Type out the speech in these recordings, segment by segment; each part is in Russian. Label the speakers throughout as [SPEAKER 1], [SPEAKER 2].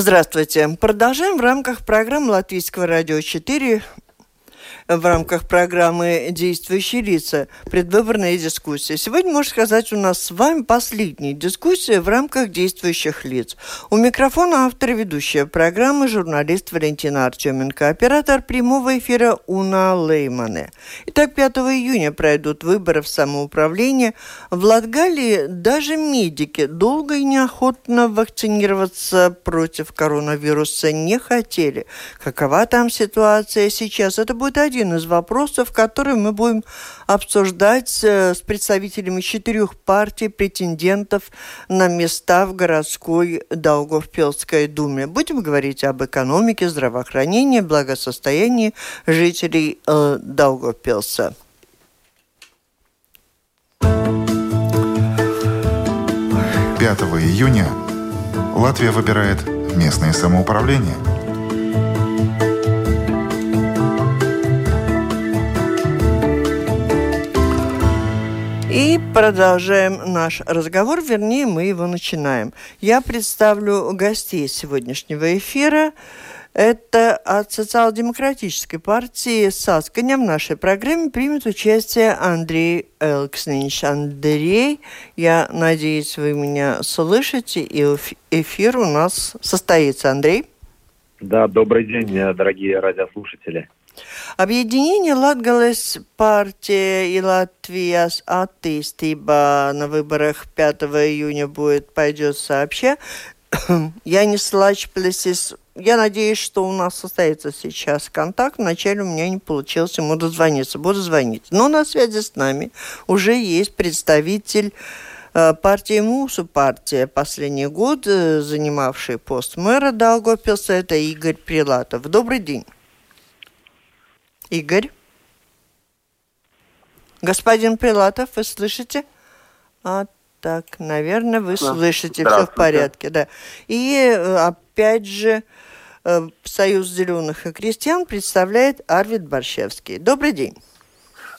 [SPEAKER 1] Здравствуйте. Продолжаем в рамках программы Латвийского радио 4 в рамках программы «Действующие лица. Предвыборная дискуссия». Сегодня, можно сказать, у нас с вами последняя дискуссия в рамках действующих лиц. У микрофона автор ведущая программы журналист Валентина Артеменко, оператор прямого эфира Уна Леймане. Итак, 5 июня пройдут выборы в самоуправление. В Латгалии даже медики долго и неохотно вакцинироваться против коронавируса не хотели. Какова там ситуация сейчас? Это будет один один из вопросов, который мы будем обсуждать э, с представителями четырех партий претендентов на места в городской Даугавпилской думе. Будем говорить об экономике, здравоохранении, благосостоянии жителей э, Даугавпилса.
[SPEAKER 2] 5 июня Латвия выбирает местное самоуправление –
[SPEAKER 1] И продолжаем наш разговор, вернее, мы его начинаем. Я представлю гостей сегодняшнего эфира. Это от социал-демократической партии Сасканя в нашей программе примет участие Андрей Элкснич. Андрей, я надеюсь, вы меня слышите, и эфир у нас состоится. Андрей?
[SPEAKER 3] Да, добрый день, дорогие радиослушатели.
[SPEAKER 1] Объединение Латгалес партия и Латвияс attīstība на выборах 5 июня будет, пойдет сообща. Я не слачплесис. Я надеюсь, что у нас состоится сейчас контакт. Вначале у меня не получилось ему дозвониться. Буду звонить. Но на связи с нами уже есть представитель э, партии МУСу, партия последний год, э, занимавший пост мэра Даугавпилса, это Игорь Прилатов. Добрый день. Игорь? Господин Прилатов, вы слышите? А, так, наверное, вы слышите, все в порядке, да. И э, опять же, э, Союз зеленых и крестьян представляет Арвид Борщевский. Добрый день.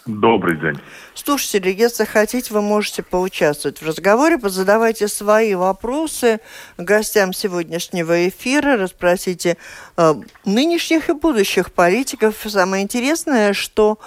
[SPEAKER 4] Добрый день.
[SPEAKER 1] Слушатели, если хотите, вы можете поучаствовать в разговоре, позадавайте свои вопросы гостям сегодняшнего эфира, расспросите э, нынешних и будущих политиков. Самое интересное, что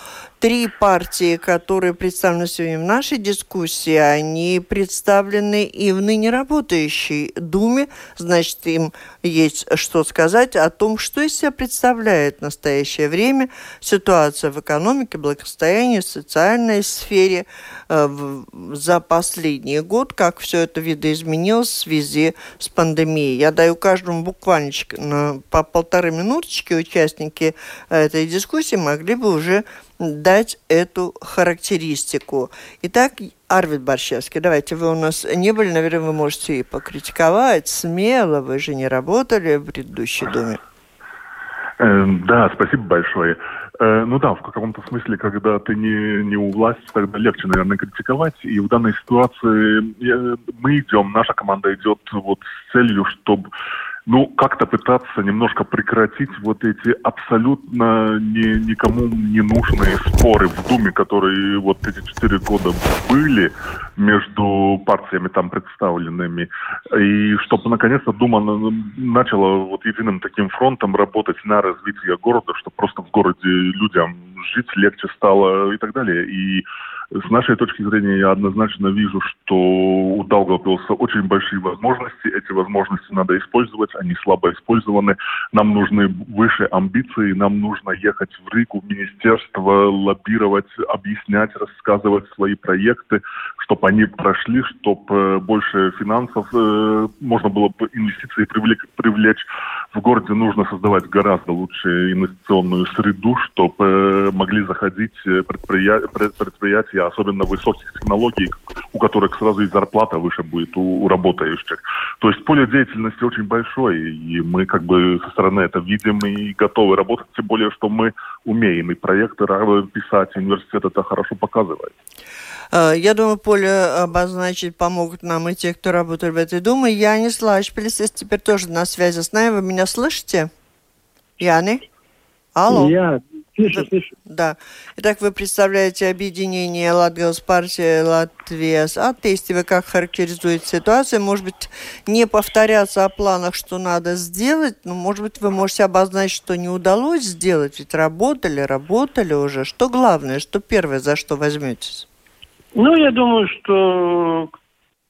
[SPEAKER 1] три партии, которые представлены сегодня в нашей дискуссии, они представлены и в ныне работающей Думе. Значит, им есть что сказать о том, что из себя представляет в настоящее время ситуация в экономике, благосостоянии, социальной сфере э, за последний год, как все это видоизменилось в связи с пандемией. Я даю каждому буквально по полторы минуточки участники этой дискуссии могли бы уже дать эту характеристику. Итак, Арвид Борщевский, давайте, вы у нас не были, наверное, вы можете и покритиковать смело, вы же не работали в предыдущей Думе.
[SPEAKER 4] Эм, да, спасибо большое. Э, ну да, в каком-то смысле, когда ты не, не у власти, тогда легче, наверное, критиковать. И в данной ситуации мы идем, наша команда идет вот с целью, чтобы ну, как-то пытаться немножко прекратить вот эти абсолютно не, никому не нужные споры в Думе, которые вот эти четыре года были между партиями там представленными. И чтобы наконец-то Дума начала вот единым таким фронтом работать на развитие города, чтобы просто в городе людям жить легче стало и так далее. И с нашей точки зрения я однозначно вижу, что у Даугавпилса очень большие возможности. Эти возможности надо использовать, они слабо использованы. Нам нужны выше амбиции, нам нужно ехать в Рику, в министерство, лоббировать, объяснять, рассказывать свои проекты, чтобы они прошли, чтобы э, больше финансов э, можно было бы инвестиции привлечь в городе нужно создавать гораздо лучше инвестиционную среду, чтобы могли заходить предприятия, предприятия, особенно высоких технологий, у которых сразу и зарплата выше будет у, у работающих. То есть поле деятельности очень большое, и мы как бы со стороны это видим и готовы работать, тем более, что мы умеем и проекты писать, университет это хорошо показывает.
[SPEAKER 1] Э, я думаю, поле обозначить помогут нам и те, кто работает в этой Думе. Янис Лашпилис теперь тоже на связи с нами. Вы меня слышите? Яни? Алло?
[SPEAKER 5] Я слышу, слышу.
[SPEAKER 1] Да. Итак, вы представляете объединение Латгалс партии Латвия с атеисти. Вы как характеризуете ситуацию? Может быть, не повторяться о планах, что надо сделать, но, может быть, вы можете обозначить, что не удалось сделать, ведь работали, работали уже. Что главное, что первое, за что возьметесь?
[SPEAKER 5] Ну, я думаю, что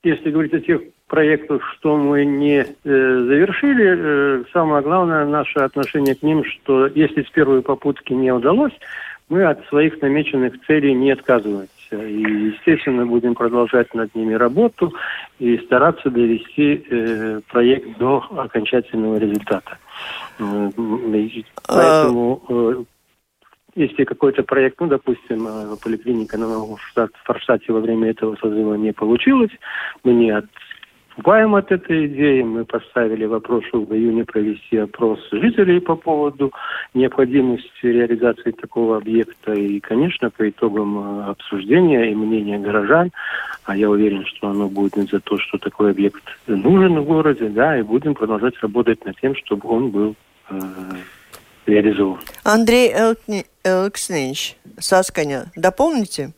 [SPEAKER 5] если говорить о тех проектах, что мы не э, завершили, э, самое главное наше отношение к ним, что если с первой попытки не удалось, мы от своих намеченных целей не отказываемся. И, естественно, будем продолжать над ними работу и стараться довести э, проект до окончательного результата. Э, а поэтому э, если какой-то проект, ну, допустим, э, поликлиника на Форштадте во время этого созыва не получилось, мы не отступаем от этой идеи. Мы поставили вопрос, в июне провести опрос жителей по поводу необходимости реализации такого объекта. И, конечно, по итогам э, обсуждения и мнения горожан, а я уверен, что оно будет за то, что такой объект нужен в городе, да, и будем продолжать работать над тем, чтобы он был э, реализован.
[SPEAKER 1] Андрей Элкни, Элкснич, Сасканя, дополните?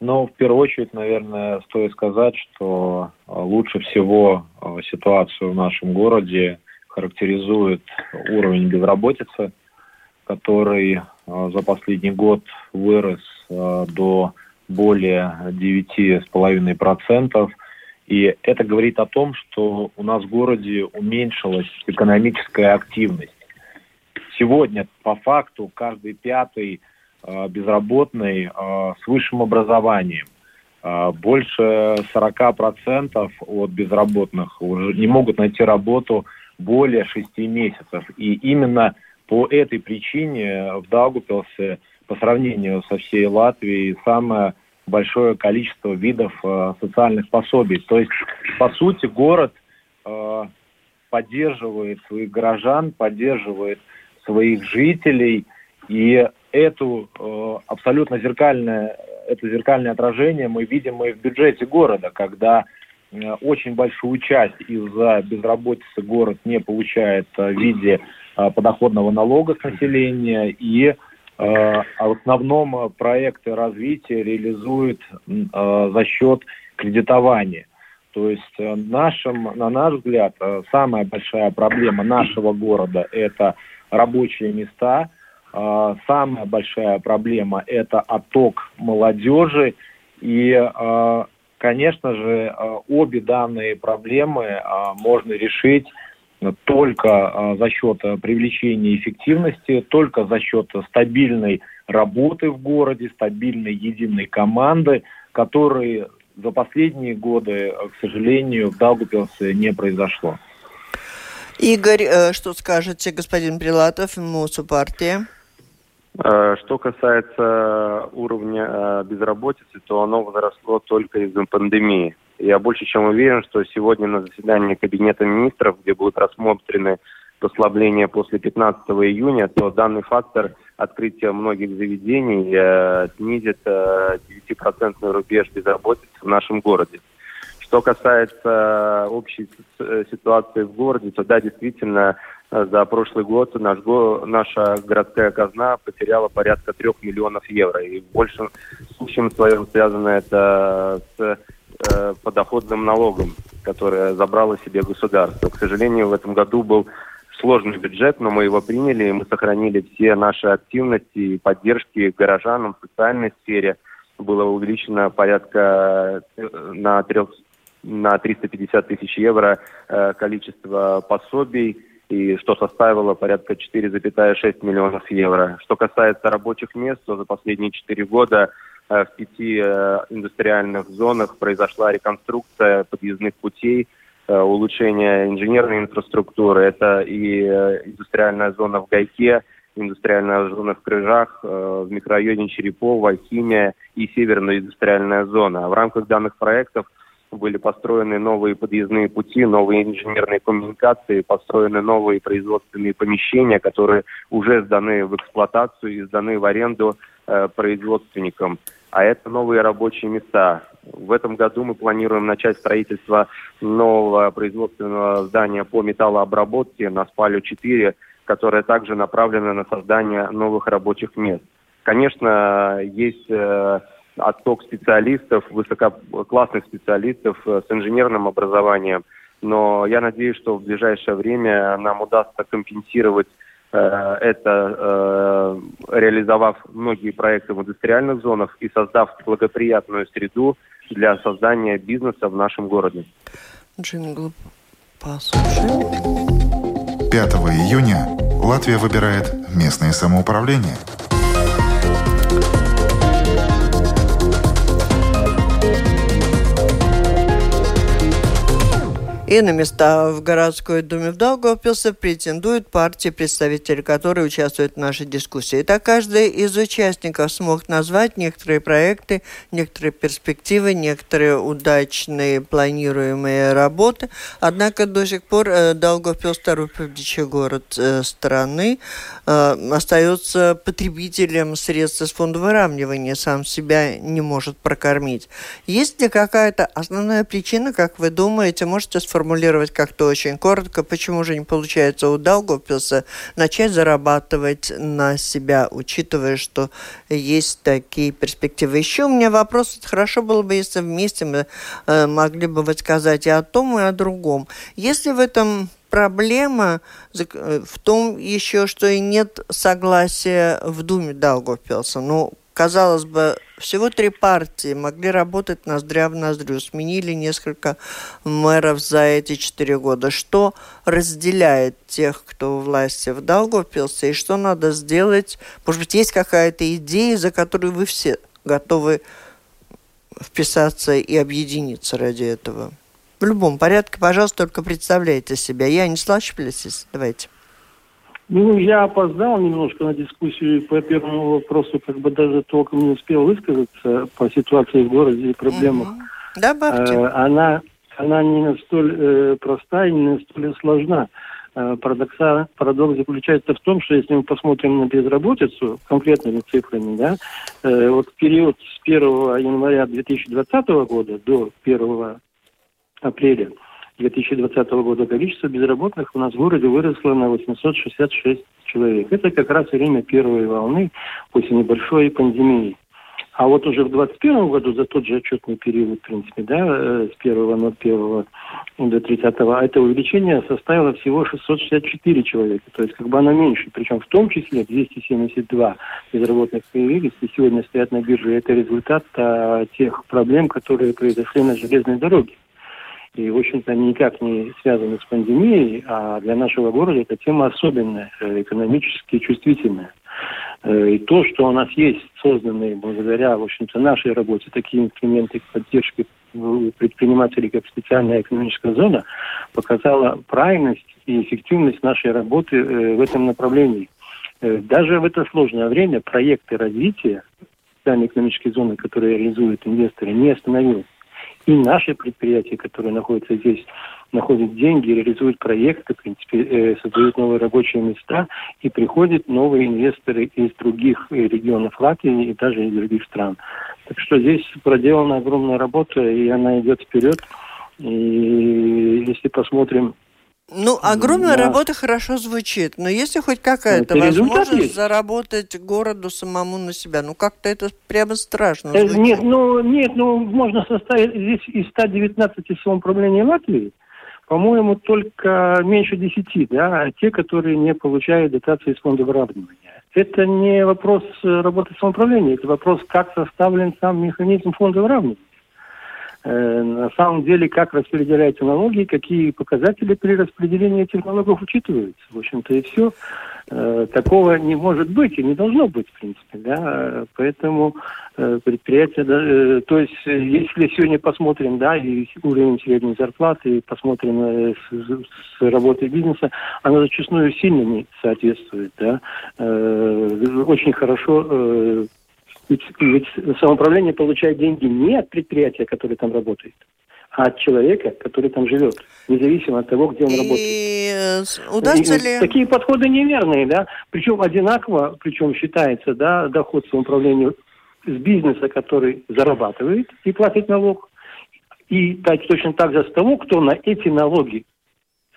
[SPEAKER 6] Ну, в первую очередь, наверное, стоит сказать, что а, лучше всего а, ситуацию в нашем городе характеризует уровень безработицы, который а, за последний год вырос до более 9,5%. И это говорит о том, что у нас в городе уменьшилась экономическая активность. Сегодня, по факту, каждый пятый э, безработный э, с высшим образованием. Э, больше 40% от безработных уже не могут найти работу более 6 месяцев. И именно по этой причине в Даугупилсе по сравнению со всей Латвией самое большое количество видов э, социальных пособий. То есть, по сути, город э, поддерживает своих горожан, поддерживает своих жителей, и эту э, абсолютно зеркальное, это зеркальное отражение мы видим и в бюджете города, когда э, очень большую часть из-за безработицы город не получает э, в виде э, подоходного налога с населения, и э, в основном проекты развития реализует э, за счет кредитования. То есть э, нашим, на наш взгляд, э, самая большая проблема нашего города – это рабочие места. А, самая большая проблема – это отток молодежи. И, а, конечно же, а, обе данные проблемы можно решить только за счет привлечения эффективности, только за счет стабильной работы в городе, стабильной единой команды, которые за последние годы, к сожалению, в Даугупилсе не произошло.
[SPEAKER 1] Игорь, э, что скажете, господин Прилатов, МУСУ партия?
[SPEAKER 3] Э, что касается уровня э, безработицы, то оно возросло только из-за пандемии. Я больше чем уверен, что сегодня на заседании Кабинета министров, где будут рассмотрены послабления после 15 июня, то данный фактор открытия многих заведений снизит э, 9% рубеж безработицы в нашем городе. Что касается общей ситуации в городе, то да, действительно, за прошлый год наш, наша городская казна потеряла порядка трех миллионов евро. И в большем случае своем связано это с э, подоходным налогом, который забрало себе государство. К сожалению, в этом году был сложный бюджет, но мы его приняли, и мы сохранили все наши активности и поддержки горожанам в социальной сфере. Было увеличено порядка э, на трех на 350 тысяч евро э, количество пособий, и что составило порядка 4,6 миллионов евро. Что касается рабочих мест, то за последние 4 года э, в пяти э, индустриальных зонах произошла реконструкция подъездных путей улучшение инженерной инфраструктуры, это и индустриальная зона в Гайке, индустриальная зона в Крыжах, в микрорайоне Черепова, Химия и северная индустриальная зона. В рамках данных проектов были построены новые подъездные пути, новые инженерные коммуникации, построены новые производственные помещения, которые уже сданы в эксплуатацию и сданы в аренду э, производственникам. А это новые рабочие места. В этом году мы планируем начать строительство нового производственного здания по металлообработке на Спалю-4, которое также направлено на создание новых рабочих мест. Конечно, есть э, отток специалистов, высококлассных специалистов э, с инженерным образованием. Но я надеюсь, что в ближайшее время нам удастся компенсировать э, это, э, реализовав многие проекты в индустриальных зонах и создав благоприятную среду для создания бизнеса в нашем городе.
[SPEAKER 1] Джингл послушаем.
[SPEAKER 2] 5 июня Латвия выбирает местное самоуправление –
[SPEAKER 1] И на места в городской думе в Даугавпилсе претендуют партии, представители которой участвуют в нашей дискуссии. Так каждый из участников смог назвать некоторые проекты, некоторые перспективы, некоторые удачные планируемые работы. Однако до сих пор э, Даугавпилс, второй публичный город э, страны, э, остается потребителем средств из фонда выравнивания, сам себя не может прокормить. Есть ли какая-то основная причина, как вы думаете, можете сформулировать сформулировать как-то очень коротко, почему же не получается у Даугавпилса начать зарабатывать на себя, учитывая, что есть такие перспективы. Еще у меня вопрос, хорошо было бы, если вместе мы э, могли бы сказать и о том, и о другом. Если в этом проблема э, в том еще, что и нет согласия в Думе Даугавпилса. Ну, казалось бы, всего три партии могли работать ноздря в ноздрю. Сменили несколько мэров за эти четыре года. Что разделяет тех, кто у власти в Даугавпилсе, и что надо сделать? Может быть, есть какая-то идея, за которую вы все готовы вписаться и объединиться ради этого? В любом порядке, пожалуйста, только представляйте себя. Я не Лашплесис, давайте.
[SPEAKER 5] Ну, я опоздал немножко на дискуссию по первому вопросу, как бы даже толком не успел высказаться по ситуации в городе и проблемах.
[SPEAKER 1] Угу. Добавьте. Э,
[SPEAKER 5] она, она не настолько э, проста и не настолько сложна. Э, парадокса, парадокс заключается в том, что если мы посмотрим на безработицу конкретными цифрами, да, э, вот период с 1 января 2020 года до 1 апреля 2020 года количество безработных у нас в городе выросло на 866 человек. Это как раз время первой волны после небольшой пандемии. А вот уже в 2021 году, за тот же отчетный период, в принципе, да, э, с 1.01 до 30 это увеличение составило всего 664 человека. То есть как бы оно меньше. Причем в том числе 272 безработных появились и сегодня стоят на бирже. Это результат а, тех проблем, которые произошли на железной дороге и, в общем-то, никак не связаны с пандемией, а для нашего города эта тема особенная, э, экономически чувствительная. Э, и то, что у нас есть созданные благодаря, в общем-то, нашей работе такие инструменты поддержки предпринимателей, как специальная экономическая зона, показала правильность и эффективность нашей работы э, в этом направлении. Даже в это сложное время проекты развития специальной экономической зоны, которые реализуют инвесторы, не остановились. И наши предприятия, которые находятся здесь, находят деньги, реализуют проекты, в принципе, э, создают новые рабочие места, и приходят новые инвесторы из других э, регионов Латвии и даже из других стран. Так что здесь проделана огромная работа, и она идет вперед. И если посмотрим
[SPEAKER 1] ну, огромная да. работа хорошо звучит, но если хоть какая-то возможность есть. заработать городу самому на себя, ну как-то это прямо страшно
[SPEAKER 5] э, звучит. Нет, ну, нет, ну можно составить здесь из 119 самоуправлений Латвии, по-моему, только меньше 10, да, а те, которые не получают дотации из фонда выравнивания. Это не вопрос работы самоуправления, это вопрос, как составлен сам механизм фонда выравнивания. Э, на самом деле, как распределяются налоги, какие показатели при распределении этих налогов учитываются. В общем-то, и все. Э, такого не может быть и не должно быть, в принципе. Да? Поэтому э, предприятия, то есть если сегодня посмотрим, да, и уровень средней зарплаты, и посмотрим с, с работой бизнеса, она зачастую сильно не соответствует. Да? Очень хорошо ведь, ведь самоуправление получает деньги не от предприятия, которое там работает, а от человека, который там живет, независимо от того, где он
[SPEAKER 1] И
[SPEAKER 5] работает.
[SPEAKER 1] удастся
[SPEAKER 5] И
[SPEAKER 1] ли...
[SPEAKER 5] Такие подходы неверные, да, причем одинаково, причем считается, да, доход самоуправлению с бизнеса, который зарабатывает и платит налог, и так, точно так же с того, кто на эти налоги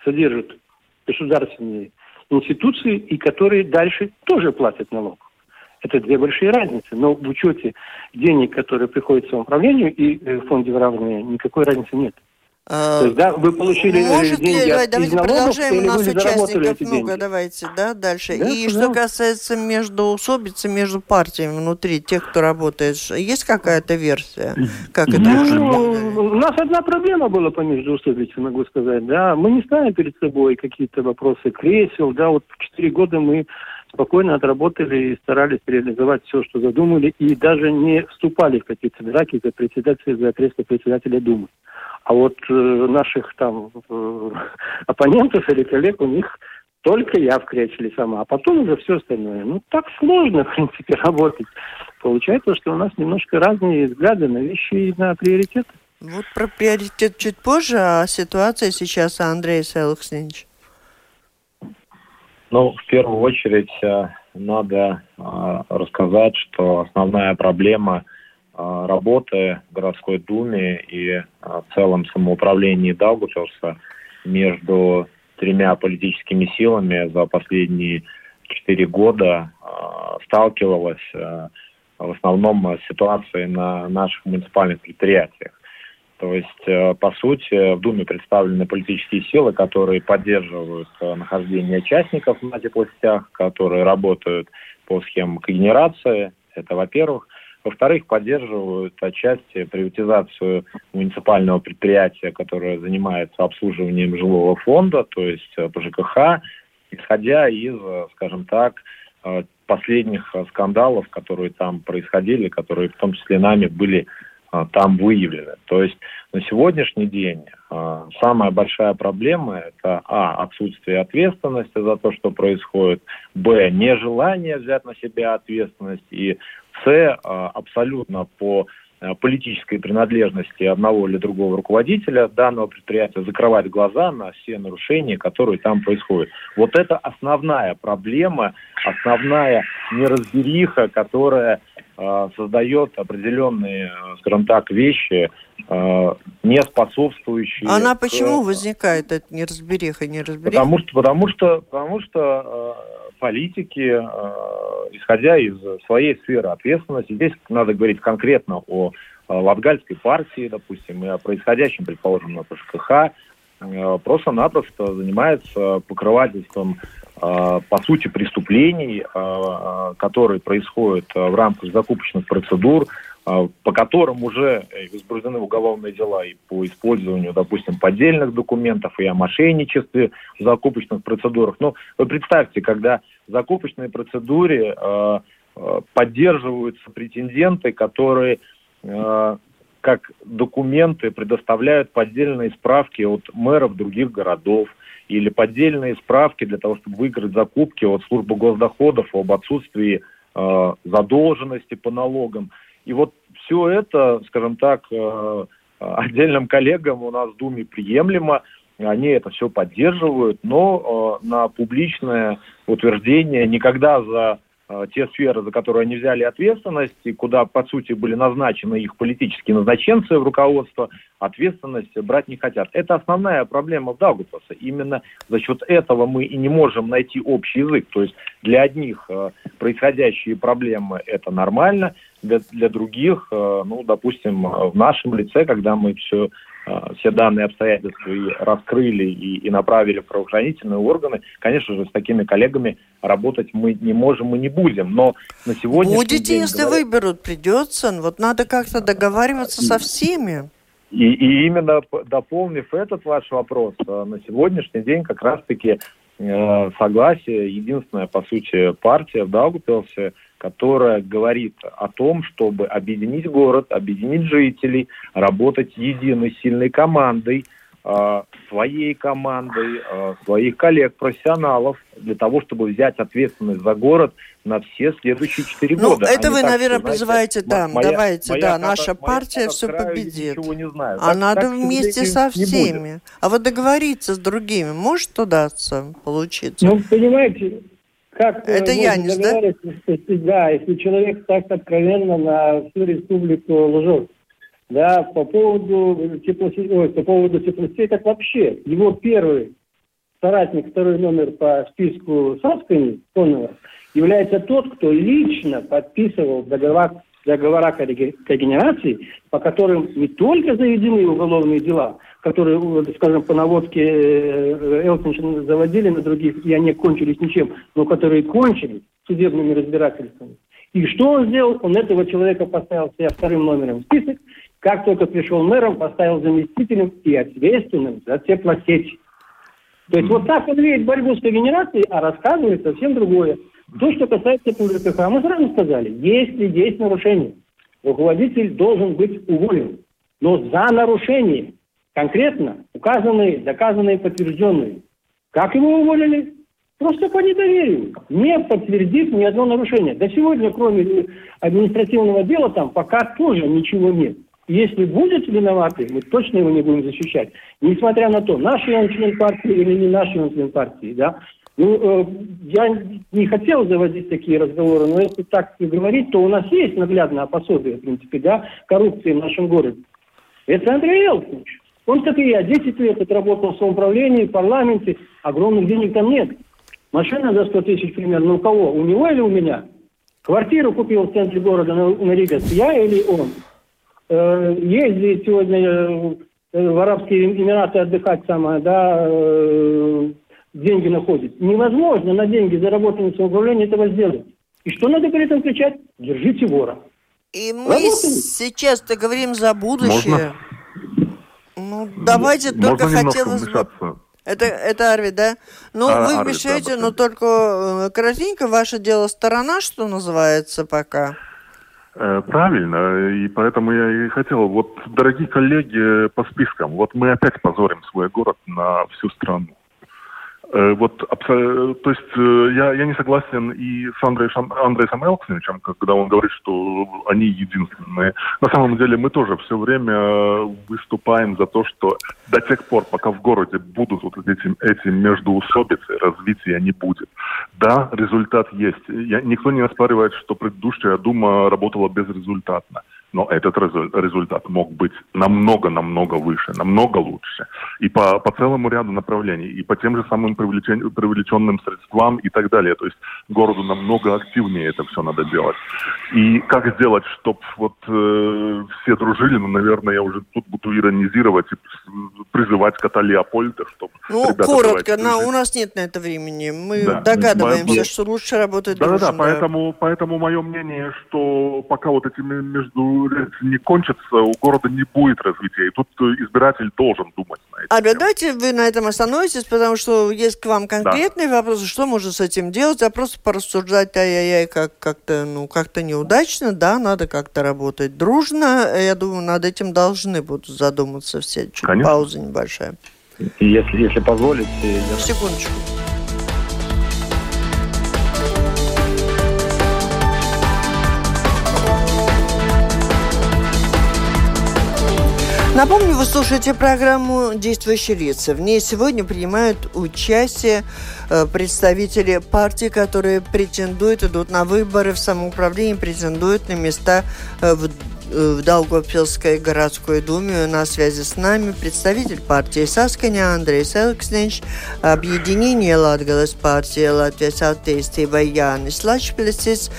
[SPEAKER 5] содержит государственные институции и которые дальше тоже платят налог. Это две большие разницы. Но в учете денег, которые приходят самоуправлению и э, в фонде выравнивания, никакой разницы нет.
[SPEAKER 1] А,
[SPEAKER 5] То есть, да, вы получили э,
[SPEAKER 1] Может ли,
[SPEAKER 5] деньги
[SPEAKER 1] давай-
[SPEAKER 5] от,
[SPEAKER 1] давайте
[SPEAKER 5] налогов,
[SPEAKER 1] продолжаем, у нас участников много,
[SPEAKER 5] деньги?
[SPEAKER 1] давайте, да, дальше.
[SPEAKER 5] Да,
[SPEAKER 1] И что
[SPEAKER 5] пожалуйста.
[SPEAKER 1] касается междоусобицы между партиями внутри, тех, кто работает, есть какая-то версия, как это может быть?
[SPEAKER 5] Ну, у нас одна проблема была по междоусобице, могу сказать, да. Мы не ставим перед собой какие-то вопросы кресел, да, вот четыре года мы спокойно отработали и старались реализовать все, что задумали, и даже не вступали в какие-то драки за председателя, за кресло председателя Думы. А вот э, наших там э, оппонентов или коллег у них только я в кресле сама, а потом уже все остальное. Ну, так сложно, в принципе, работать. Получается, что у нас немножко разные взгляды на вещи и на приоритеты.
[SPEAKER 1] Вот про приоритет чуть позже, а ситуация сейчас, Андрей Селхснич.
[SPEAKER 6] Ну, в первую очередь э, надо э, рассказать, что основная проблема э, работы в городской думе и в целом самоуправлении Даугавпилса между тремя политическими силами за последние четыре года сталкивалась в основном с ситуацией на наших муниципальных предприятиях. То есть, э, по сути, в Думе представлены политические силы, которые поддерживают э, нахождение частников на теплосетях, которые работают по схемам когенерации. Это, во-первых. Во-вторых, поддерживают отчасти приватизацию муниципального предприятия, которое занимается обслуживанием жилого фонда, то есть э, по ЖКХ, исходя из, скажем так, последних скандалов, которые там происходили, которые в том числе нами были там выявлены. То есть на сегодняшний день а, самая большая проблема это а отсутствие ответственности за то, что происходит, б нежелание взять на себя ответственность и с а, абсолютно по а, политической принадлежности одного или другого руководителя данного предприятия закрывать глаза на все нарушения, которые там происходят. Вот это основная проблема, основная неразбериха, которая э, создает определенные, э, скажем так, вещи, э, не способствующие.
[SPEAKER 1] Она
[SPEAKER 6] к-
[SPEAKER 1] почему возникает, эта неразбериха, неразбериха?
[SPEAKER 6] Потому что, потому что, потому что э, политики, э, исходя из своей сферы ответственности, здесь надо говорить конкретно о э, Латгальской партии, допустим, и о происходящем, предположим, на ПШКХ, э, просто-напросто занимается покрывательством, по сути, преступлений, которые происходят в рамках закупочных процедур, по которым уже э, возбуждены уголовные дела и по использованию, допустим, поддельных документов, и о мошенничестве в закупочных процедурах. Ну, вы представьте, когда в закупочной процедуре э, э, поддерживаются претенденты, которые э, как документы предоставляют поддельные справки от мэров других городов или поддельные справки для того, чтобы выиграть закупки от службы госдоходов об отсутствии э, задолженности по налогам. И вот все это, скажем так, э, отдельным коллегам у нас в Думе приемлемо, они это все поддерживают, но э, на публичное утверждение никогда за те сферы, за которые они взяли ответственность, и куда, по сути, были назначены их политические назначенцы в руководство, ответственность брать не хотят. Это основная проблема в Даугавпилсе. Именно за счет этого мы и не можем найти общий язык. То есть для одних э, происходящие проблемы – это нормально, для, для других, э, ну, допустим, э, в нашем лице, когда мы все э, все данные обстоятельства и раскрыли и, и направили в правоохранительные органы, конечно же, с такими коллегами работать мы не можем и не будем. Но на сегодня
[SPEAKER 1] Будете, если выберут, придется. Вот надо как-то договариваться со всеми.
[SPEAKER 6] И, и именно дополнив этот ваш вопрос, на сегодняшний день как раз-таки э, согласие, единственная, по сути, партия в Даугупилсе, которая говорит о том, чтобы объединить город, объединить жителей, работать единой сильной командой, э, своей командой, э, своих коллег, профессионалов, для того, чтобы взять ответственность за город на все следующие четыре
[SPEAKER 1] ну,
[SPEAKER 6] года.
[SPEAKER 1] это а вы, так, наверное, что, призываете, да, моя, давайте, моя, да, наша моя, партия все победит.
[SPEAKER 6] Не знаю.
[SPEAKER 1] А так, надо так, вместе со всеми. А вот договориться с другими может удаться получиться?
[SPEAKER 7] Ну, понимаете, как
[SPEAKER 1] это Янис, да?
[SPEAKER 7] Да, если человек так откровенно на всю республику лжет. Да, по поводу теплосетей, ой, по поводу теплосетей, так вообще, его первый соратник, второй номер по списку Саскани, Конова, является тот, кто лично подписывал договор, договора когенерации, по которым не только заведены уголовные дела, которые, скажем, по наводке э, Элкинша заводили на других, и они кончились ничем, но которые кончились судебными разбирательствами. И что он сделал? Он этого человека поставил себя вторым номером в список, как только пришел мэром, поставил заместителем и ответственным за теплосеть. То есть вот так он видит борьбу с когенерацией, а рассказывает совсем другое. То, что касается ПВКХ, мы сразу сказали, если есть нарушение, руководитель должен быть уволен. Но за нарушение, конкретно указанные, доказанные, подтвержденные. Как его уволили? Просто по недоверию, не подтвердив ни одно нарушение. До сегодня, кроме административного дела, там пока тоже ничего нет. Если будет виноватый, мы точно его не будем защищать. Несмотря на то, наш он член партии или не наш он член партии, да. Ну, э, я не хотел заводить такие разговоры, но если так говорить, то у нас есть наглядное пособие, в принципе, да, коррупции в нашем городе. Это Андрей Елкинович. Он, как и я, 10 лет отработал в самоуправлении, в парламенте, огромных денег там нет. Машина за 100 тысяч примерно у кого? У него или у меня? Квартиру купил в центре города на, на Ригас, я или он? Э, ездит сегодня э, в Арабские Эмираты отдыхать самое, да, деньги находит. Невозможно на деньги, заработанные в самоуправлении, этого сделать. И что надо при этом кричать? Держите вора.
[SPEAKER 1] И мы сейчас-то говорим за будущее. Можно? Ну, давайте Можно только хотелось бы... Это, это Арви, да? Ну, а, вы Арви, вмешаете, да, но только э, коротенько, ваше дело сторона, что называется, пока.
[SPEAKER 4] Э, правильно, и поэтому я и хотел, вот, дорогие коллеги по спискам, вот мы опять позорим свой город на всю страну. Э, вот, то есть э, я, я не согласен и с Андреем, Андреем Элксовичем, когда он говорит, что они единственные. На самом деле мы тоже все время выступаем за то, что до тех пор, пока в городе будут вот эти, эти междуусобицы, развития не будет. Да, результат есть. Я, никто не оспаривает, что предыдущая Дума работала безрезультатно но этот результат мог быть намного-намного выше, намного лучше. И по, по целому ряду направлений, и по тем же самым привлечен, привлеченным средствам и так далее. То есть городу намного активнее это все надо делать. И как сделать, чтобы вот э, все дружили, ну, наверное, я уже тут буду иронизировать и призывать кота Леопольда, чтобы...
[SPEAKER 1] Ну, коротко, на, у нас нет на это времени. Мы да. догадываемся, да, что лучше работать
[SPEAKER 4] да, дружно. Да-да-да, поэтому, поэтому мое мнение, что пока вот эти между не кончится, у города не будет развития. И тут э, избиратель должен думать на это.
[SPEAKER 1] А давайте вы на этом остановитесь, потому что есть к вам конкретные да. вопросы, что можно с этим делать, а просто порассуждать, ай-яй-яй, как, как-то, ну, как-то неудачно, да, надо как-то работать дружно. Я думаю, над этим должны будут задуматься все. Чуть Конечно. пауза небольшая.
[SPEAKER 6] Если, если позволите... Я...
[SPEAKER 1] Секундочку. Напомню, вы слушаете программу «Действующие лица». В ней сегодня принимают участие э, представители партий, которые претендуют, идут на выборы в самоуправлении, претендуют на места э, в в Даугавпилской городской думе на связи с нами представитель партии Сасканя Андрей Селкснич, объединение Латгалас партии Латвijas attīstība Jānis Лачпилисис.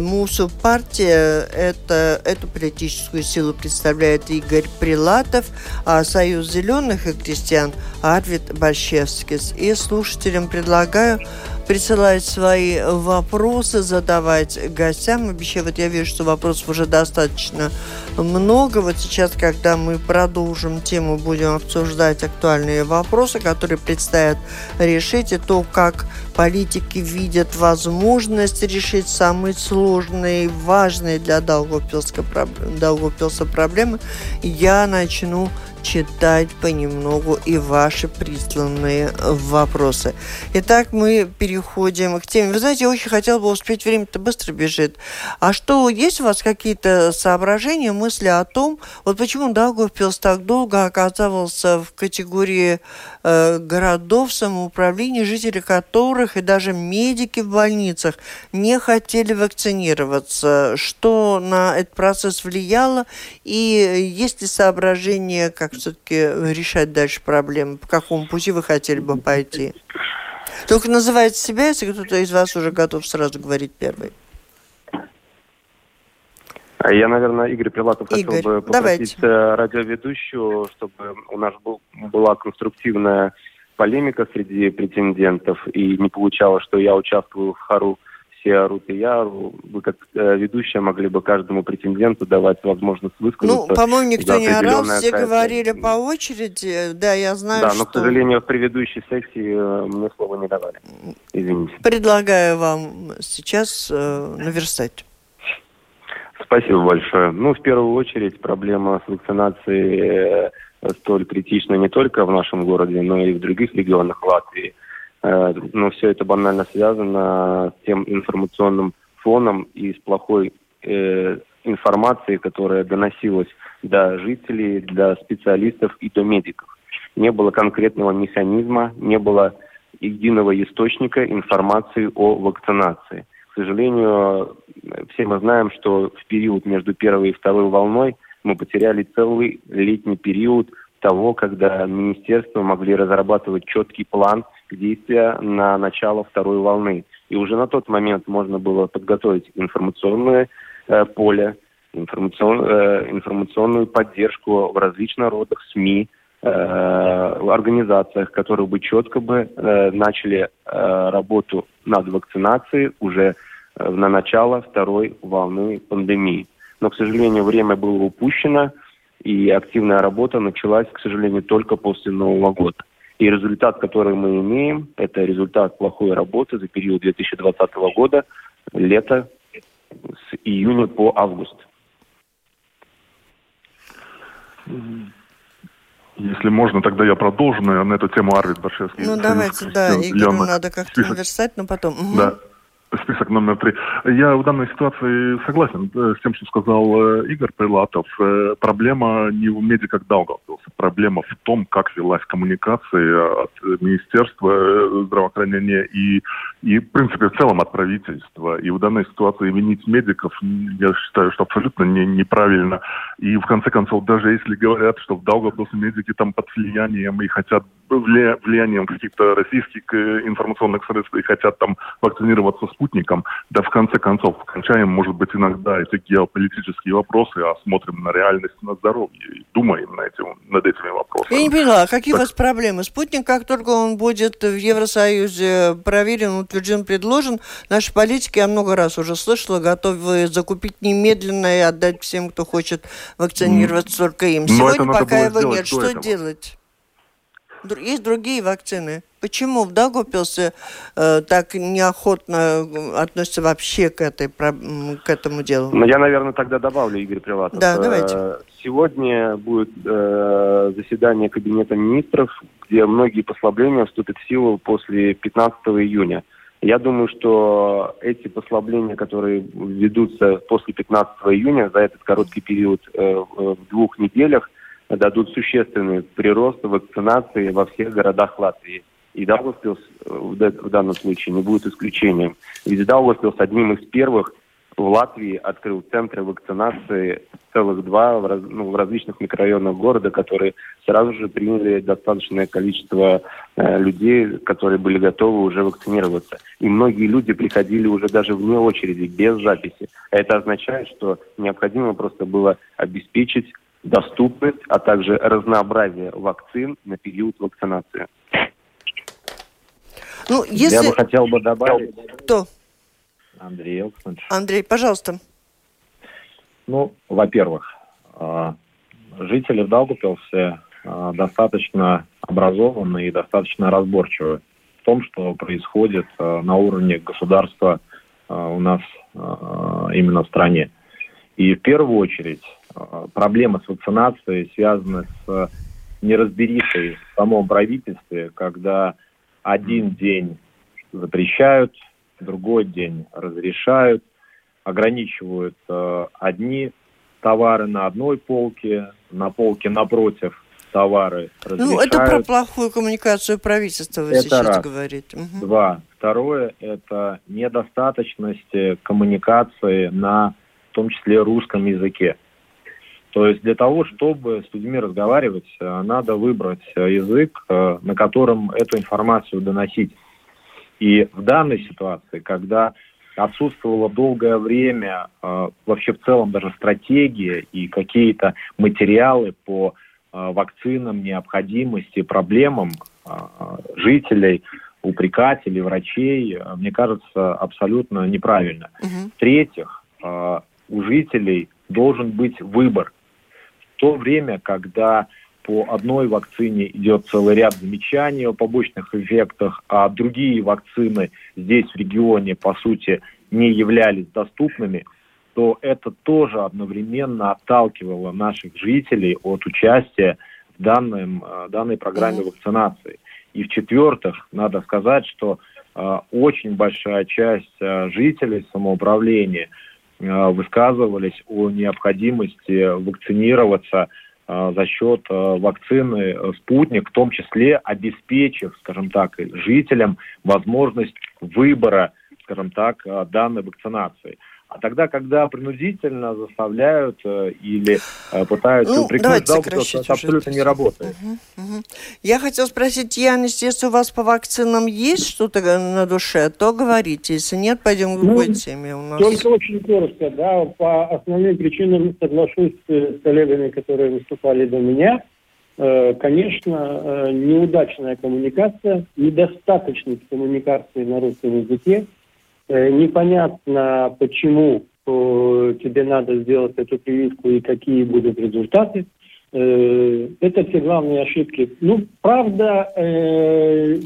[SPEAKER 1] Мусу партия, это, эту политическую силу представляет Игорь Прилатов, а Союз зеленых и крестьян Арвид Бащевскис. И слушателям предлагаю присылать свои вопросы, задавать гостям. Обещаю, вот я вижу, что вопросов уже достаточно много. Вот сейчас, когда мы продолжим тему, будем обсуждать актуальные вопросы, которые предстоят решить, и то, как политики видят возможность решить самые сложные, важные для Долгопилска, Долгопилса проблемы, я начну читать понемногу и ваши присланные вопросы. Итак, мы переходим к теме. Вы знаете, я очень хотела бы успеть, время-то быстро бежит. А что, есть у вас какие-то соображения, мысли о том, вот почему Даугавпилс так долго оказывался в категории э, городов самоуправления, жители которых и даже медики в больницах не хотели вакцинироваться? Что на этот процесс влияло? И есть ли соображения, как все-таки решать дальше проблемы? По какому пути вы хотели бы пойти? Только называйте себя, если кто-то из вас уже готов сразу говорить первый.
[SPEAKER 3] А я, наверное, Игорь Прилатов Игорь, хотел бы попросить давайте. Э, радиоведущую, чтобы у нас был, была конструктивная полемика среди претендентов, и не получалось, что я участвую в хору все орут и я ору. Вы как э, ведущая могли бы каждому претенденту давать возможность высказаться.
[SPEAKER 1] Ну, по-моему, никто не орал, все говорили по очереди. Да, я знаю,
[SPEAKER 3] Да,
[SPEAKER 1] что...
[SPEAKER 3] но, к сожалению, в предыдущей сессии э, мне слова не давали. Извините.
[SPEAKER 1] Предлагаю вам сейчас э, наверстать.
[SPEAKER 3] Спасибо большое. Ну, в первую очередь, проблема с вакцинацией э, столь критична не только в нашем городе, но и в других регионах Латвии. Э, но все это банально связано с тем информационным фоном и с плохой э, информацией, которая доносилась до жителей, до специалистов и до медиков. Не было конкретного механизма, не было единого источника информации о вакцинации. Сожалению, все мы знаем, что в период между первой и второй волной мы потеряли целый летний период того, когда министерства могли разрабатывать четкий план действия на начало второй волны. И уже на тот момент можно было подготовить информационное э, поле, информацион, э, информационную поддержку в различных родах СМИ, э, организациях, которые бы четко бы э, начали э, работу над вакцинацией уже на начало второй волны пандемии. Но, к сожалению, время было упущено, и активная работа началась, к сожалению, только после Нового года. И результат, который мы имеем, это результат плохой работы за период 2020 года, лето с июня по август.
[SPEAKER 4] Если можно, тогда я продолжу, на эту тему Арвид Баршевский.
[SPEAKER 1] Ну, давайте, да, Игорю надо как-то наверстать, но потом.
[SPEAKER 4] Да. Список номер три. Я в данной ситуации согласен э, с тем, что сказал э, Игорь Прилатов. Э, проблема не в медиках Даугавпилса. Проблема в том, как велась коммуникация от Министерства здравоохранения и, и, в принципе, в целом от правительства. И в данной ситуации винить медиков, я считаю, что абсолютно не, неправильно. И, в конце концов, даже если говорят, что в Даугавпилсе медики там под влиянием и хотят влиянием каких-то российских информационных средств и хотят там вакцинироваться с спутником, да в конце концов кончаем, может быть, иногда эти геополитические вопросы, а смотрим на реальность, на здоровье и думаем на этим, над этими вопросами.
[SPEAKER 1] Я не поняла, какие так... у вас проблемы? Спутник, как только он будет в Евросоюзе проверен, утвержден, предложен, наши политики, я много раз уже слышала, готовы закупить немедленно и отдать всем, кто хочет вакцинироваться только им. Сегодня пока его нет. Что этого. делать? Есть другие вакцины. Почему в Дагупилсе э, так неохотно относятся вообще к, этой, к этому делу?
[SPEAKER 3] Ну, я, наверное, тогда добавлю, Игорь Прилатов.
[SPEAKER 1] Да, давайте.
[SPEAKER 3] Э, сегодня будет э, заседание Кабинета министров, где многие послабления вступят в силу после 15 июня. Я думаю, что эти послабления, которые ведутся после 15 июня, за этот короткий период э, в двух неделях, дадут существенный прирост вакцинации во всех городах Латвии. И Даугавпилс э, в данном случае не будет исключением. Ведь Даугавпилс одним из первых в Латвии открыл центры вакцинации целых два в, раз, ну, в различных микрорайонах города, которые сразу же приняли достаточное количество э, людей, которые были готовы уже вакцинироваться. И многие люди приходили уже даже вне очереди, без записи. Это означает, что необходимо просто было обеспечить доступность, а также разнообразие вакцин на период вакцинации.
[SPEAKER 1] Ну, если...
[SPEAKER 6] Я бы хотел бы добавить...
[SPEAKER 1] Кто?
[SPEAKER 6] Андрей Александрович.
[SPEAKER 1] Андрей, пожалуйста.
[SPEAKER 6] Ну, во-первых, а, жители Даугавпилса а, достаточно образованы и достаточно разборчивы в том, что происходит а, на уровне государства у нас именно в стране. И в первую очередь проблемы с вакцинацией связаны с неразберихой в самом правительстве, когда один день запрещают, другой день разрешают, ограничивают э, одни товары на одной полке, на полке напротив товары разрешают.
[SPEAKER 1] Ну, это про плохую коммуникацию правительства вы это сейчас раз. говорите.
[SPEAKER 6] Угу. Два. Второе – это недостаточность коммуникации на, в том числе, русском языке. То есть для того, чтобы с людьми разговаривать, э, надо выбрать э, язык, э, на котором эту информацию доносить. И в данной ситуации, когда отсутствовало долгое время вообще в целом даже стратегия и какие-то материалы по вакцинам, необходимости, проблемам жителей, упрекателей, врачей, мне кажется, абсолютно неправильно. Угу. В-третьих, у жителей должен быть выбор то время, когда по одной вакцине идет целый ряд замечаний о побочных эффектах, а другие вакцины здесь в регионе, по сути, не являлись доступными, то это тоже одновременно отталкивало наших жителей от участия в данном, э, данной программе вакцинации. И в-четвертых, надо сказать, что э, очень большая часть э, жителей самоуправления – высказывались о необходимости вакцинироваться э, за счет э, вакцины «Спутник», в том числе обеспечив, скажем так, жителям возможность выбора, скажем так, данной вакцинации. А тогда, когда принудительно заставляют э, или э, пытаются ну, упрекнуть зал, это абсолютно не работает. Угу,
[SPEAKER 1] угу. Я хотела спросить, Янис, если у вас по вакцинам есть что-то на душе, то говорите. Если нет, пойдем к другой ну, теме у нас.
[SPEAKER 7] Только очень коротко, да, по основным причинам соглашусь с коллегами, которые выступали до меня. Э, конечно, неудачная коммуникация, недостаточность коммуникации на русском языке – Э, непонятно, почему тебе надо сделать эту прививку и какие будут результаты. Э, это все главные ошибки. Ну, правда, э,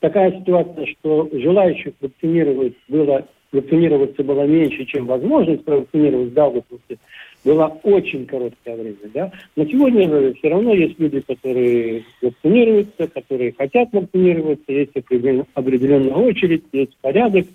[SPEAKER 7] такая ситуация, что желающих вакцинировать было, вакцинироваться было меньше, чем возможность провакцинировать в Даугавпилсе было очень короткое время, да. Но сегодня все равно есть люди, которые вакцинируются, которые хотят вакцинироваться, есть определенная очередь, есть порядок,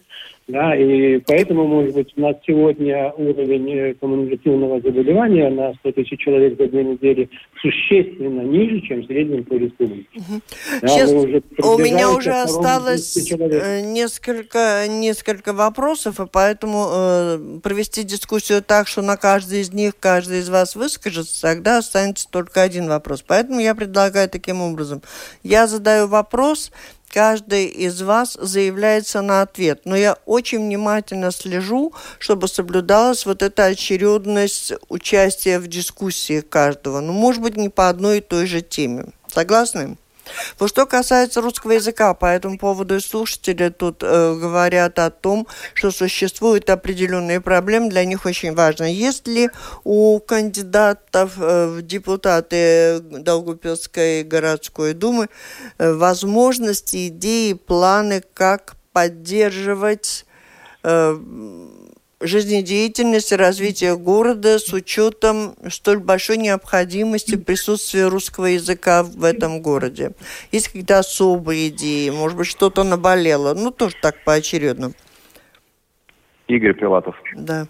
[SPEAKER 7] да, и поэтому, может быть, у нас сегодня уровень э, коммуникативного заболевания на 100 тысяч человек за две недели существенно ниже, чем в среднем по республике. Угу.
[SPEAKER 1] Да, Сейчас у меня уже осталось э, несколько, несколько вопросов, и поэтому э, провести дискуссию так, что на каждый из них каждый из вас выскажется, тогда останется только один вопрос. Поэтому я предлагаю таким образом. Я задаю вопрос, каждый из вас заявляется на ответ. Но я очень внимательно слежу, чтобы соблюдалась вот эта очередность участия в дискуссии каждого. Ну, может быть, не по одной и той же теме. Согласны? Вот что касается русского языка, по этому поводу слушатели тут э, говорят о том, что существуют определенные проблемы, для них очень важно. Есть ли у кандидатов э, в депутаты Долгопилской городской думы э, возможности, идеи, планы, как поддерживать э, жизнедеятельность и развитие города с учетом столь большой необходимости присутствия русского языка в этом городе? Есть какие-то особые идеи? Может быть, что-то наболело? Ну, тоже так поочередно.
[SPEAKER 3] Игорь Пилатов.
[SPEAKER 1] Да.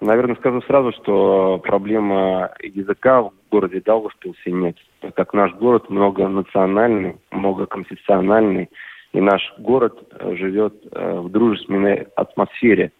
[SPEAKER 3] Наверное, скажу сразу, что проблема языка в городе Даугавпилсе нет. Так как наш город многонациональный, многоконфессиональный, и наш город живет э, в дружественной атмосфере –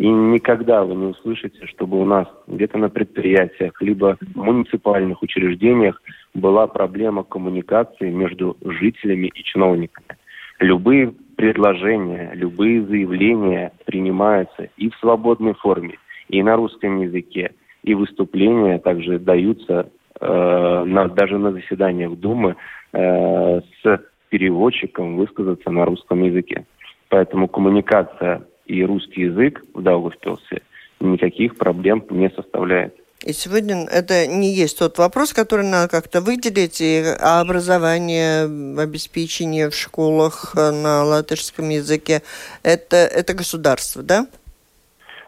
[SPEAKER 3] и никогда вы не услышите, чтобы у нас где-то на предприятиях, либо в муниципальных учреждениях была проблема коммуникации между жителями и чиновниками. Любые предложения, любые заявления принимаются и в свободной форме, и на русском языке, и выступления также даются э, на, даже на заседаниях Думы э, с переводчикам высказаться на русском языке. Поэтому коммуникация и русский язык в Даугавпилсе никаких проблем не составляет.
[SPEAKER 1] И сегодня это не есть тот вопрос, который надо как-то выделить, и образование, обеспечение в школах на латышском языке, это, это государство, да?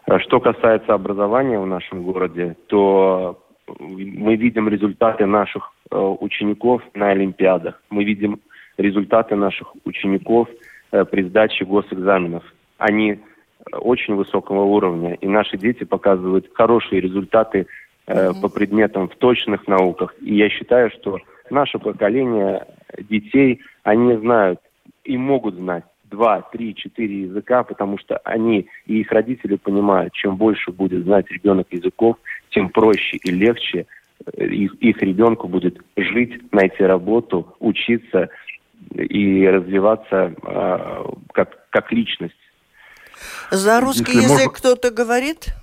[SPEAKER 3] А что касается образования в нашем городе, то мы видим результаты наших э, учеников на Олимпиадах. Мы видим результаты наших учеников э, при сдаче госэкзаменов. Они э, очень высокого уровня, и наши дети показывают хорошие результаты mm-hmm. по предметам в точных науках. И я считаю, что наше поколение детей, они знают и могут знать два, три, четыре языка, потому что они и их родители понимают, чем больше будет знать ребенок языков, тем проще и легче э, их, их ребенку будет жить, найти работу, учиться и развиваться э, как, как личность.
[SPEAKER 1] За русский Если язык можно... кто-то говорит?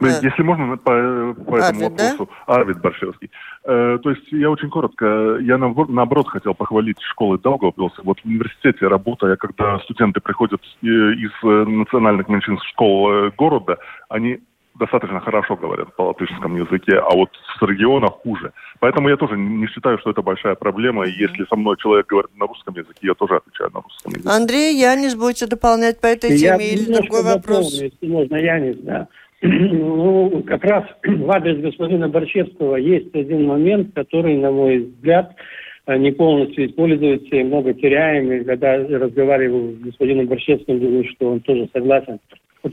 [SPEAKER 4] Да. Если можно, по, по этому Арвид, вопросу. Да? Арвид Боршевский. Э, то есть я очень коротко. Я наоборот хотел похвалить школы Даугавпилса. Вот в университете работая, когда студенты приходят э, из э, национальных меньшинств школ э, города, они достаточно хорошо говорят по латышскому языке, а вот с региона хуже. Поэтому я тоже не считаю, что это большая проблема. И если со мной человек говорит на русском языке, я тоже отвечаю на русском языке.
[SPEAKER 1] Андрей, Янис, будете дополнять по этой теме я или другой вопрос?
[SPEAKER 7] Если можно, Янис, да. Ну, как раз в адрес господина Борчевского есть один момент, который, на мой взгляд, не полностью используется и много теряем. И когда разговариваю с господином Борщевским, думаю, что он тоже согласен.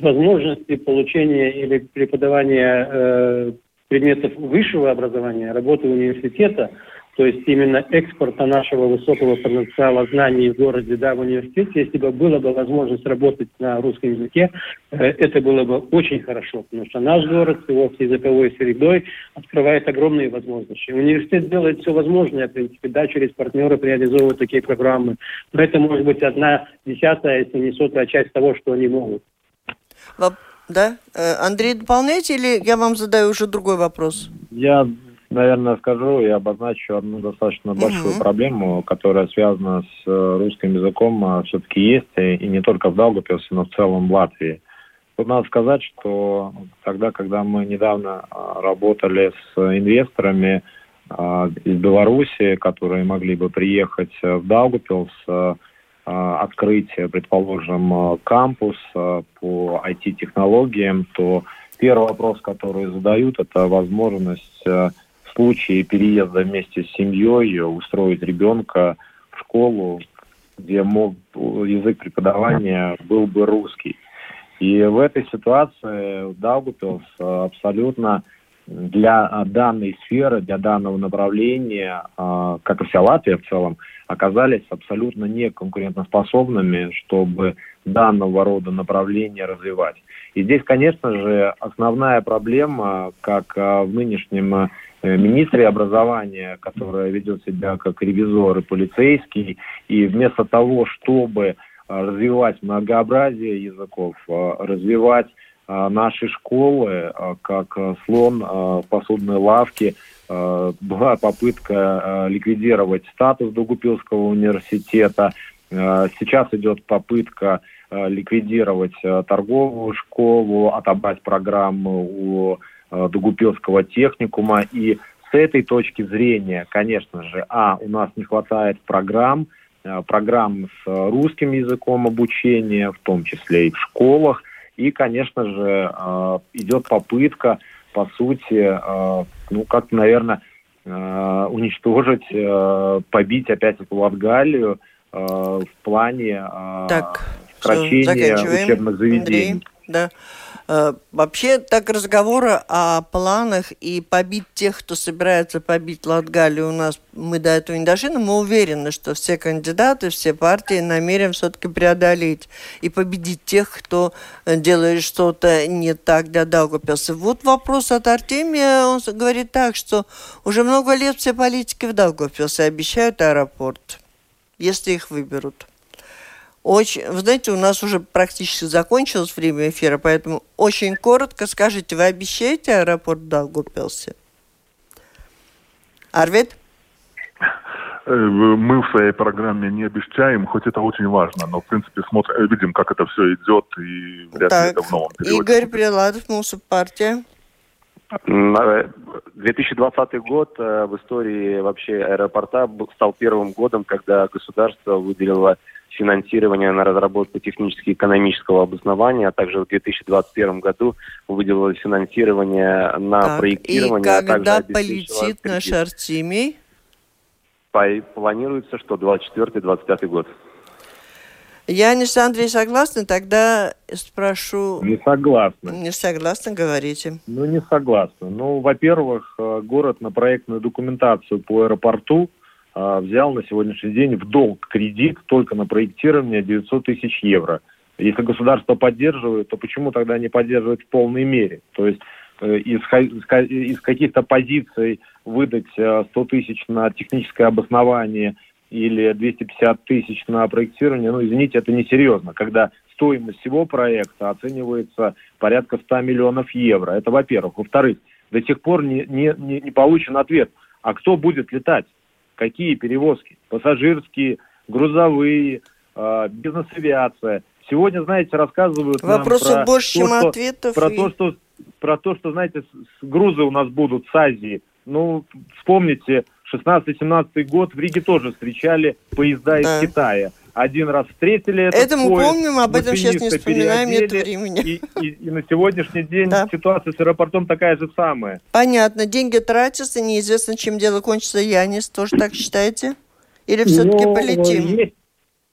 [SPEAKER 7] Возможности получения или преподавания э, предметов высшего образования, работы университета – то есть именно экспорта нашего высокого потенциала знаний в городе, да, в университете, если бы была бы возможность работать на русском языке, э, это было бы очень хорошо, потому что наш город с его языковой средой открывает огромные возможности. Университет делает все возможное, в принципе, да, через партнеров реализовывает такие программы, но это может быть одна десятая, если не сотая часть того, что они могут.
[SPEAKER 1] Да? Э, Андрей, дополняйте или я вам задаю уже другой вопрос?
[SPEAKER 6] Я наверное, скажу и обозначу одну достаточно большую uh-huh. проблему, которая связана с э, русским языком, а все-таки есть, и не только в Даугавпилсе, но в целом в Латвии. Тут надо сказать, что тогда, когда мы недавно а, работали с инвесторами а, из Беларуси, которые могли бы приехать в Даугавпилс, а, открыть, предположим, кампус по IT-технологиям, то первый вопрос, который задают, это возможность случае переезда вместе с семьей устроить ребенка в школу, где мог язык преподавания был бы русский. И в этой ситуации Даугупилс абсолютно для данной сферы, для данного направления, а, как и вся Латвия в целом, оказались абсолютно неконкурентоспособными, чтобы данного рода направления развивать. И здесь, конечно же, основная проблема, как а, в нынешнем Э, министре образования, которая ведет себя как ревизор и полицейский, и вместо того, чтобы развивать многообразие языков, развивать наши школы, как слон посудной лавки, была попытка ликвидировать статус Дугупилского университета. Сейчас идет попытка ликвидировать торговую школу, отобрать программу у Э, Дугупилского техникума. И с этой точки зрения, конечно же, а, у нас не хватает программ, э, программ с русским языком обучения, в том числе и в школах. И, конечно же, э, идет попытка, по сути, ну, как-то, наверное, уничтожить, побить опять эту Латгалию в плане так, сокращения учебных заведений. Андрей,
[SPEAKER 1] да. Э, вообще, так разговоры о планах и побить тех, кто собирается побить Латгалию у нас, мы до этого не дошли, но мы уверены, что все кандидаты, все партии намерены все-таки преодолеть и победить тех, кто делает что-то не так для Даугавпилса. Вот вопрос от Артемия, он говорит так, что уже много лет все политики в Даугавпилсе обещают аэропорт, если их выберут. Очень, вы знаете, у нас уже практически закончилось время эфира, поэтому очень коротко скажите, вы обещаете аэропорт в Даугавпилсе? Арвид?
[SPEAKER 4] Мы в своей программе не обещаем, хоть это очень важно, но в принципе смотрим, видим, как это все идет, и вряд ли это в новом
[SPEAKER 1] периоде. Игорь Приладов, наша партия.
[SPEAKER 3] 2020 год э, в истории вообще аэропорта стал первым годом, когда государство выделило финансирование на разработку технически-экономического обоснования, а также в 2021 году выделило финансирование на так, проектирование.
[SPEAKER 1] И когда а также полетит наш Артемий?
[SPEAKER 3] Планируется, что 24-25 год.
[SPEAKER 1] Я не с Андреем согласна, тогда спрошу...
[SPEAKER 6] Не согласна.
[SPEAKER 1] Не согласна, говорите.
[SPEAKER 6] Ну, не согласна. Ну, во-первых, э, город на проектную документацию по аэропорту взял на сегодняшний день в долг кредит только на проектирование 900 тысяч евро. Если государство поддерживает, то почему тогда не поддерживает в полной мере? То есть э, из, из каких-то позиций выдать 100 тысяч на техническое обоснование – или 250 тысяч на проектирование, ну, извините, это несерьезно, когда стоимость всего проекта оценивается порядка 100 миллионов евро. Это во-первых. Во-вторых, до сих пор не, не, не получен ответ, а кто будет летать, какие перевозки, пассажирские, грузовые, э, бизнес-авиация. Сегодня, знаете, рассказывают
[SPEAKER 1] Вопросов
[SPEAKER 6] нам
[SPEAKER 1] про больше, то, чем что, ответов.
[SPEAKER 6] Про, и... то, что, про то, что, знаете, грузы у нас будут с Азии. Ну, вспомните, 16-17 год в Риге тоже встречали поезда да. из Китая. Один раз встретили этот
[SPEAKER 1] Это мы поезд, помним, об этом сейчас не вспоминаем, нет времени.
[SPEAKER 6] И, и, и на сегодняшний день да. ситуация с аэропортом такая же самая.
[SPEAKER 1] Понятно. Деньги тратятся, неизвестно, чем дело кончится. Янис, тоже так считаете? Или все-таки ну, полетим?
[SPEAKER 7] Есть,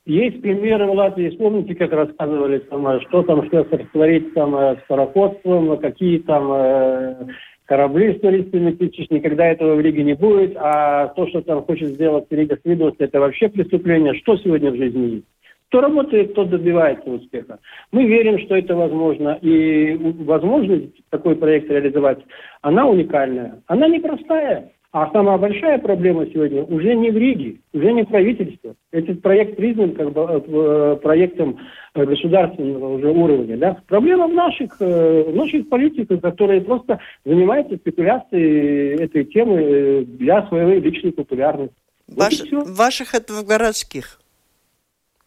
[SPEAKER 7] есть примеры в Латвии. Вспомните, как рассказывали, там, что там что творить там, с пароходством, какие там э, корабли с туристами тысяч, никогда этого в Риге не будет, а то, что там хочет сделать Рига Свидос, это вообще преступление. Что сегодня в жизни есть? Кто работает, тот добивается успеха. Мы верим, что это возможно. И возможность такой проект реализовать, она уникальная. Она непростая. А самая большая проблема сегодня уже не в Риге, уже не в правительстве. Этот проект признан как бы э, э, проектом государственного уже уровня. Да? Проблема в наших, э, в наших политиках, которые просто занимаются спекуляцией этой темы для своей личной популярности.
[SPEAKER 1] Ваш, вот ваших это в городских?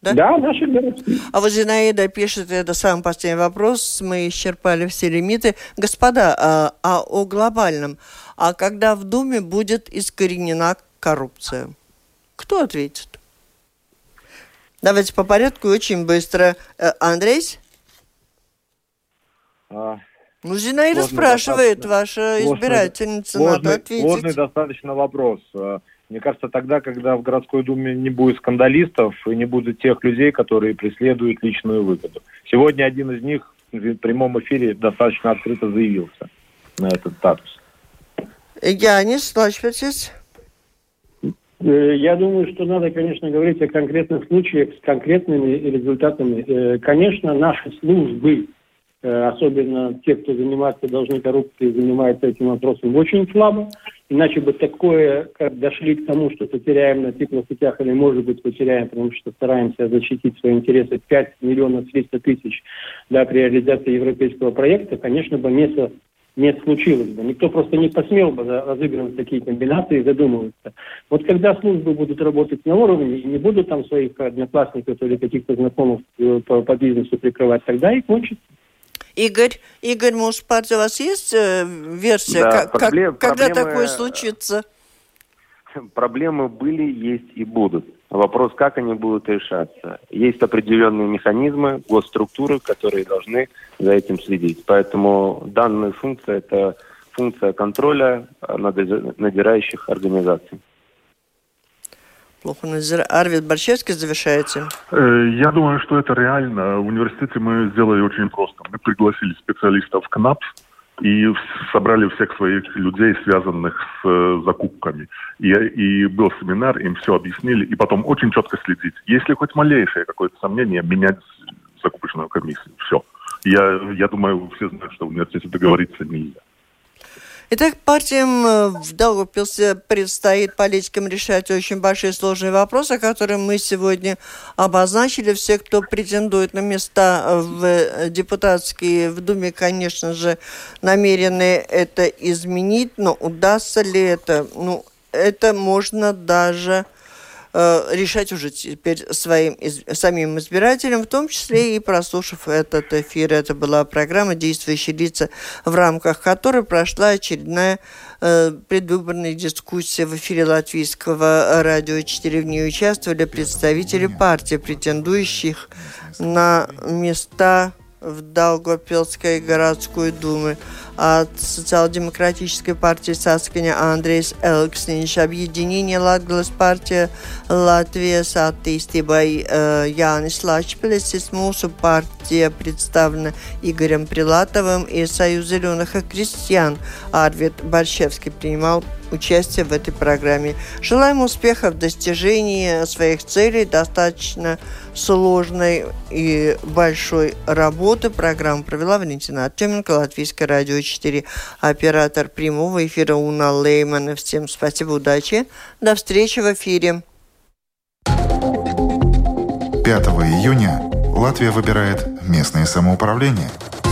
[SPEAKER 7] Да? да, наших городских.
[SPEAKER 1] А вот Зинаида пишет, это самый последний вопрос, мы исчерпали все лимиты. Господа, а, а о глобальном – а когда в Думе будет искоренена коррупция? Кто ответит? Давайте по порядку очень быстро. Э, Андрей? А, ну, Зинаида спрашивает, ваша избирательница,
[SPEAKER 6] сложный,
[SPEAKER 1] надо ответить.
[SPEAKER 6] Сложный достаточно вопрос. Э, мне кажется, тогда, когда в городской думе не будет скандалистов и не будет тех людей, которые преследуют личную выгоду. Сегодня один из них в прямом эфире достаточно открыто заявился на этот статус.
[SPEAKER 1] Янис Лачпецис.
[SPEAKER 7] Э, я думаю, что надо, конечно, говорить о конкретных случаях с конкретными результатами. Э, конечно, наши службы, э, особенно те, кто занимается должны коррупцией, занимаются этим вопросом очень слабо. Иначе бы такое, как дошли к тому, что потеряем на теплосетях или, может быть, потеряем, потому что стараемся защитить свои интересы 5 миллионов 300 тысяч при реализации европейского проекта, конечно бы не не случилось бы. Никто просто не посмел бы разыгрывать такие комбинации и задумываться. Вот когда службы будут работать на уровне и не будут там своих одноклассников или каких-то знакомых э, по, по бизнесу прикрывать, тогда и кончится.
[SPEAKER 1] Игорь, Игорь, может, у вас есть э, версия, да, как, проблем, когда проблемы, такое случится?
[SPEAKER 3] Проблемы были, есть и будут. Вопрос, как они будут решаться. Есть определенные механизмы, госструктуры, которые должны за этим следить. Поэтому данная функция – это функция контроля надзирающих организаций.
[SPEAKER 1] Плохо. Арвид Борчевский завершается.
[SPEAKER 4] Э, я думаю, что это реально. В университете мы сделали очень просто. Мы пригласили специалистов КНАПС, и собрали всех своих людей, связанных с э, закупками. И, и был семинар, им все объяснили, и потом очень четко следить. Если хоть малейшее какое-то сомнение, менять закупочную комиссию. Все. Я, я думаю, все знают, что в университете договориться нельзя.
[SPEAKER 1] Итак, партиям э, в Даугавпилсе предстоит политикам решать очень большие сложные вопросы, которые мы сегодня обозначили. Все, кто претендует на места в депутатские, в Думе, конечно же, намерены это изменить, но удастся ли это? Ну, это можно даже э, решать уже теперь своим самим избирателям, в том числе и прослушав этот эфир. Это была программа «Действующие лица», в рамках которой прошла очередная э, предвыборная дискуссия в эфире Латвийского радио 4. В ней участвовали представители партий, претендующих на места в Долгопилской городской думе от социал-демократической партии Saskaņa Andrejs Elksniņš, объединение Латгалас партия Латвijas attīstībai Jānis Лачпилис, mūsu партия представлена Игорем Прилатовым. И Союз зеленых и крестьян Арвид Борщевский принимал участие в этой программе. Желаем успехов в достижении своих целей, достаточно сложной и большой работы. Программу провела Валентина Артеменко, Латвийское радио 4, оператор прямого эфира Уна Леймана. Всем спасибо, удачи. До встречи в эфире. 5
[SPEAKER 2] июня Латвия выбирает местное самоуправление –